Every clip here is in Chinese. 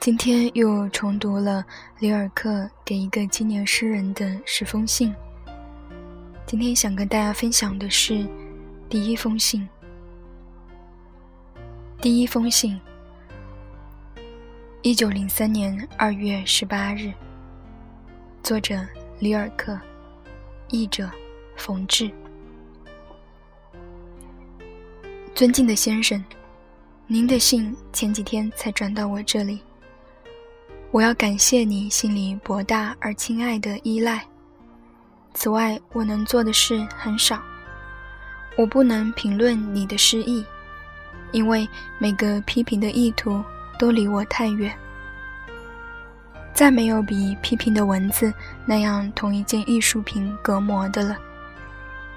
今天又重读了里尔克给一个青年诗人的十封信。今天想跟大家分享的是第一封信。第一封信，一九零三年二月十八日，作者里尔克，译者冯志。尊敬的先生，您的信前几天才转到我这里。我要感谢你心里博大而亲爱的依赖。此外，我能做的事很少。我不能评论你的诗意，因为每个批评的意图都离我太远。再没有比批评的文字那样同一件艺术品隔膜的了。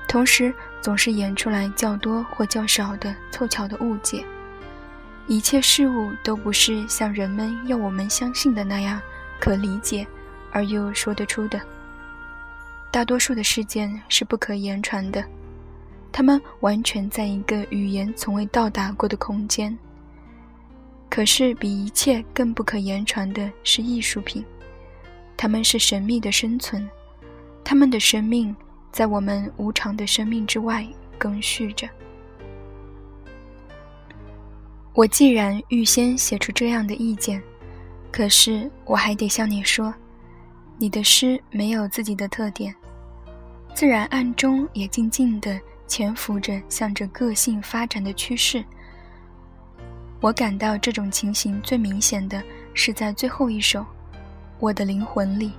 同时，总是演出来较多或较少的凑巧的误解。一切事物都不是像人们要我们相信的那样可理解而又说得出的。大多数的事件是不可言传的，它们完全在一个语言从未到达过的空间。可是比一切更不可言传的是艺术品，它们是神秘的生存，它们的生命在我们无常的生命之外更续着。我既然预先写出这样的意见，可是我还得向你说，你的诗没有自己的特点，自然暗中也静静地潜伏着向着个性发展的趋势。我感到这种情形最明显的是在最后一首《我的灵魂》里。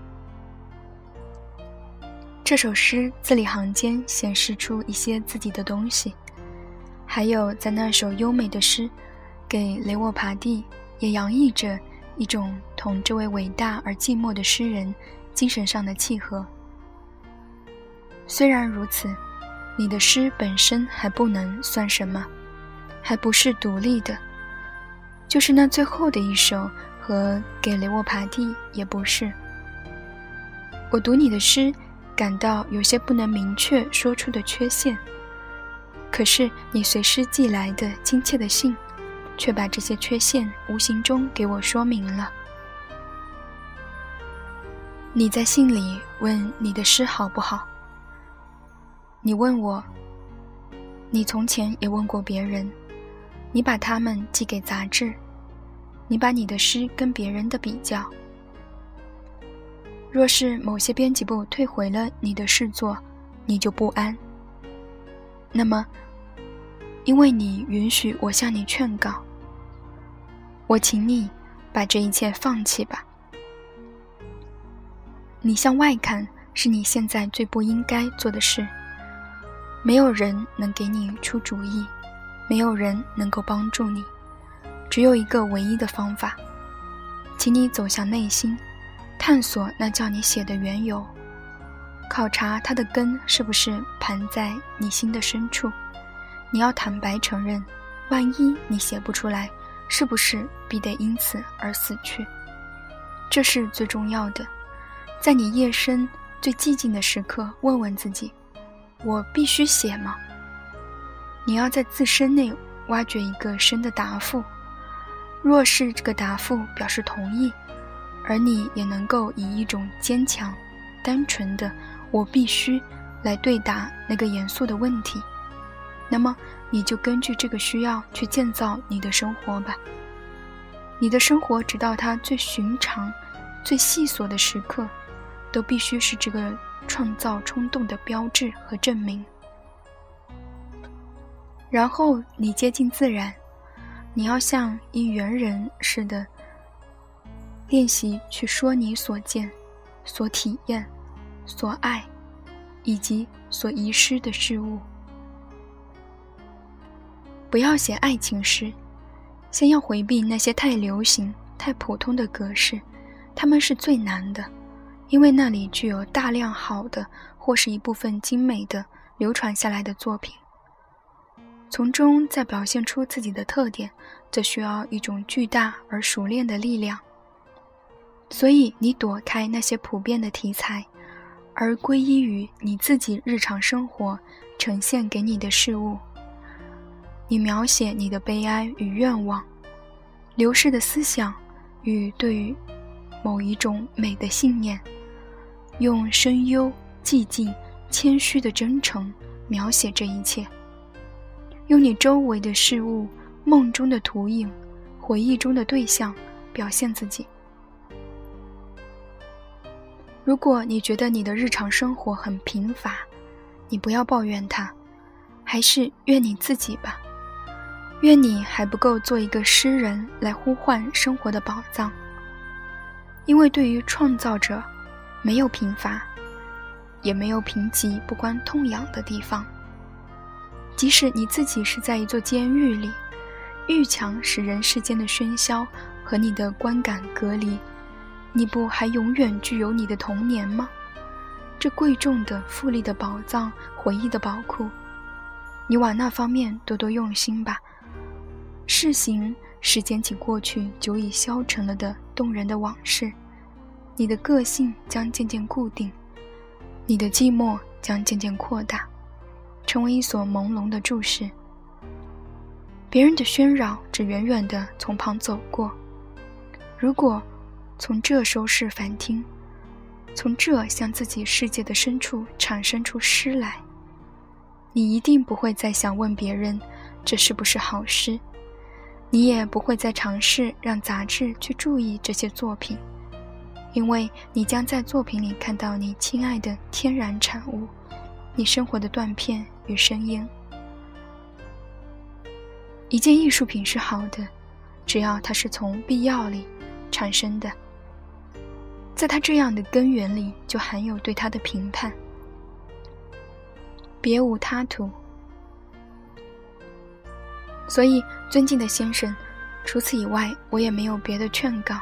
这首诗字里行间显示出一些自己的东西，还有在那首优美的诗。给雷沃帕蒂也洋溢着一种同这位伟大而寂寞的诗人精神上的契合。虽然如此，你的诗本身还不能算什么，还不是独立的。就是那最后的一首和给雷沃帕蒂也不是。我读你的诗，感到有些不能明确说出的缺陷。可是你随诗寄来的亲切的信。却把这些缺陷无形中给我说明了。你在信里问你的诗好不好？你问我，你从前也问过别人，你把他们寄给杂志，你把你的诗跟别人的比较。若是某些编辑部退回了你的诗作，你就不安。那么。因为你允许我向你劝告，我请你把这一切放弃吧。你向外看是你现在最不应该做的事。没有人能给你出主意，没有人能够帮助你，只有一个唯一的方法，请你走向内心，探索那叫你写的缘由，考察它的根是不是盘在你心的深处。你要坦白承认，万一你写不出来，是不是必得因此而死去？这是最重要的。在你夜深最寂静的时刻，问问自己：我必须写吗？你要在自身内挖掘一个深的答复。若是这个答复表示同意，而你也能够以一种坚强、单纯的“我必须”来对答那个严肃的问题。那么，你就根据这个需要去建造你的生活吧。你的生活，直到它最寻常、最细琐的时刻，都必须是这个创造冲动的标志和证明。然后，你接近自然，你要像一猿人似的练习去说你所见、所体验、所爱，以及所遗失的事物。不要写爱情诗，先要回避那些太流行、太普通的格式，他们是最难的，因为那里具有大量好的或是一部分精美的流传下来的作品。从中再表现出自己的特点，则需要一种巨大而熟练的力量。所以，你躲开那些普遍的题材，而归依于你自己日常生活呈现给你的事物。你描写你的悲哀与愿望，流逝的思想，与对于某一种美的信念，用深幽、寂静、谦虚的真诚描写这一切。用你周围的事物、梦中的图影、回忆中的对象表现自己。如果你觉得你的日常生活很贫乏，你不要抱怨它，还是怨你自己吧。愿你还不够做一个诗人来呼唤生活的宝藏。因为对于创造者，没有贫乏，也没有贫瘠不关痛痒的地方。即使你自己是在一座监狱里，狱墙使人世间的喧嚣和你的观感隔离。你不还永远具有你的童年吗？这贵重的、富丽的宝藏、回忆的宝库，你往那方面多多用心吧。事行拾捡起过去久已消沉了的动人的往事，你的个性将渐渐固定，你的寂寞将渐渐扩大，成为一所朦胧的注视。别人的喧扰只远远地从旁走过，如果。从这收视繁听，从这向自己世界的深处产生出诗来，你一定不会再想问别人这是不是好诗，你也不会再尝试让杂志去注意这些作品，因为你将在作品里看到你亲爱的天然产物，你生活的断片与声音。一件艺术品是好的，只要它是从必要里产生的。在它这样的根源里，就含有对它的评判，别无他途。所以，尊敬的先生，除此以外，我也没有别的劝告。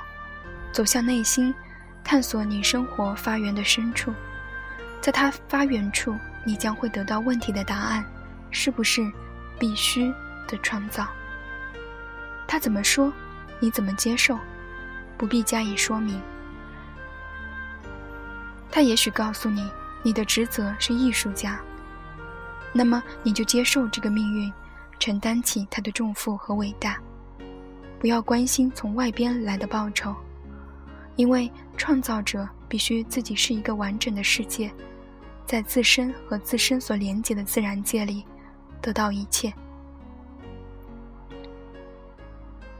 走向内心，探索你生活发源的深处，在它发源处，你将会得到问题的答案：是不是必须的创造？他怎么说，你怎么接受，不必加以说明。他也许告诉你，你的职责是艺术家，那么你就接受这个命运，承担起他的重负和伟大。不要关心从外边来的报酬，因为创造者必须自己是一个完整的世界，在自身和自身所连接的自然界里得到一切。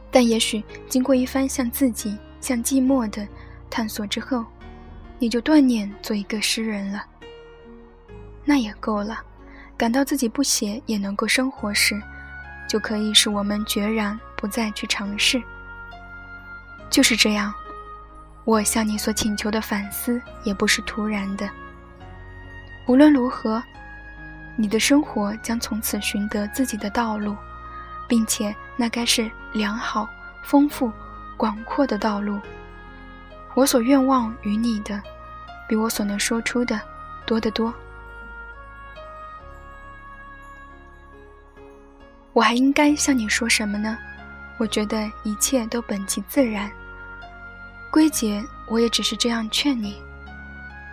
但也许经过一番向自己、向寂寞的探索之后。你就断念做一个诗人了，那也够了。感到自己不写也能够生活时，就可以使我们决然不再去尝试。就是这样，我向你所请求的反思也不是突然的。无论如何，你的生活将从此寻得自己的道路，并且那该是良好、丰富、广阔的道路。我所愿望于你的。比我所能说出的多得多。我还应该向你说什么呢？我觉得一切都本其自然。归结，我也只是这样劝你：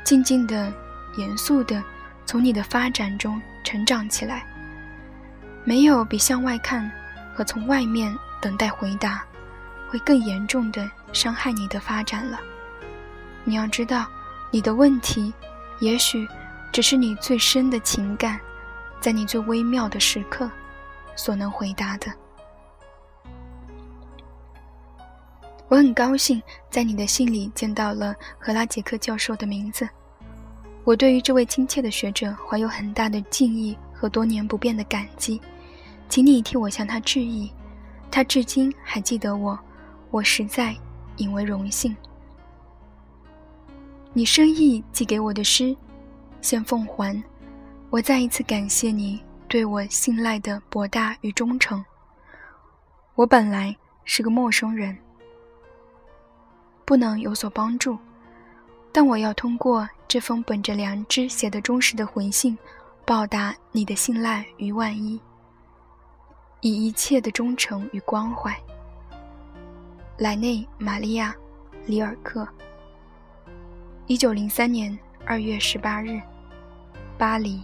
静静的、严肃的，从你的发展中成长起来。没有比向外看和从外面等待回答，会更严重的伤害你的发展了。你要知道。你的问题，也许只是你最深的情感，在你最微妙的时刻所能回答的。我很高兴在你的信里见到了赫拉杰克教授的名字。我对于这位亲切的学者怀有很大的敬意和多年不变的感激，请你替我向他致意。他至今还记得我，我实在引为荣幸。你深意寄给我的诗，先奉还。我再一次感谢你对我信赖的博大与忠诚。我本来是个陌生人，不能有所帮助，但我要通过这封本着良知写的忠实的回信，报答你的信赖与万一，以一切的忠诚与关怀。莱内·玛利亚·里尔克。一九零三年二月十八日，巴黎。